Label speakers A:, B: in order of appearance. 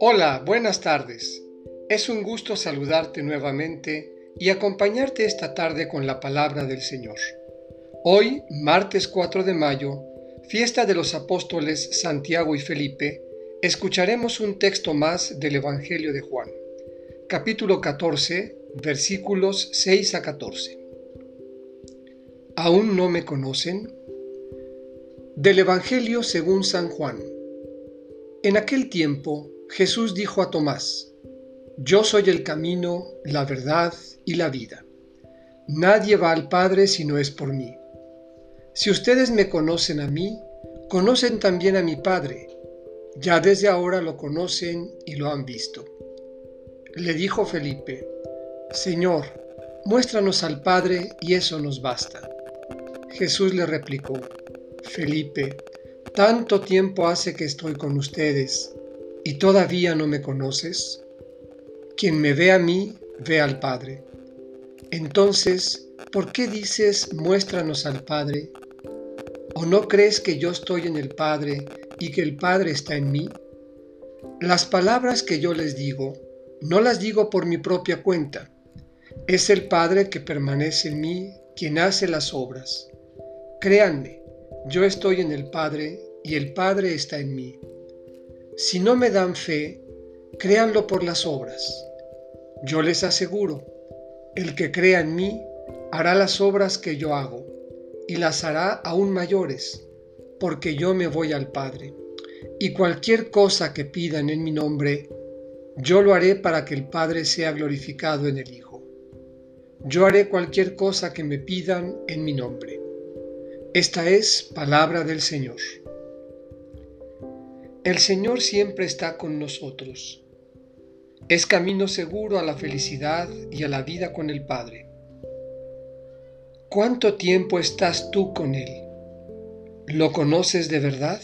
A: Hola, buenas tardes. Es un gusto saludarte nuevamente y acompañarte esta tarde con la palabra del Señor. Hoy, martes 4 de mayo, fiesta de los apóstoles Santiago y Felipe, escucharemos un texto más del Evangelio de Juan, capítulo 14, versículos 6 a 14. ¿Aún no me conocen? Del Evangelio según San Juan. En aquel tiempo Jesús dijo a Tomás, Yo soy el camino, la verdad y la vida. Nadie va al Padre si no es por mí. Si ustedes me conocen a mí, conocen también a mi Padre. Ya desde ahora lo conocen y lo han visto. Le dijo Felipe, Señor, muéstranos al Padre y eso nos basta. Jesús le replicó, Felipe, tanto tiempo hace que estoy con ustedes y todavía no me conoces. Quien me ve a mí, ve al Padre. Entonces, ¿por qué dices, muéstranos al Padre? ¿O no crees que yo estoy en el Padre y que el Padre está en mí? Las palabras que yo les digo, no las digo por mi propia cuenta. Es el Padre que permanece en mí quien hace las obras. Créanme, yo estoy en el Padre y el Padre está en mí. Si no me dan fe, créanlo por las obras. Yo les aseguro, el que crea en mí hará las obras que yo hago y las hará aún mayores, porque yo me voy al Padre. Y cualquier cosa que pidan en mi nombre, yo lo haré para que el Padre sea glorificado en el Hijo. Yo haré cualquier cosa que me pidan en mi nombre. Esta es palabra del Señor. El Señor siempre está con nosotros. Es camino seguro a la felicidad y a la vida con el Padre. ¿Cuánto tiempo estás tú con Él? ¿Lo conoces de verdad?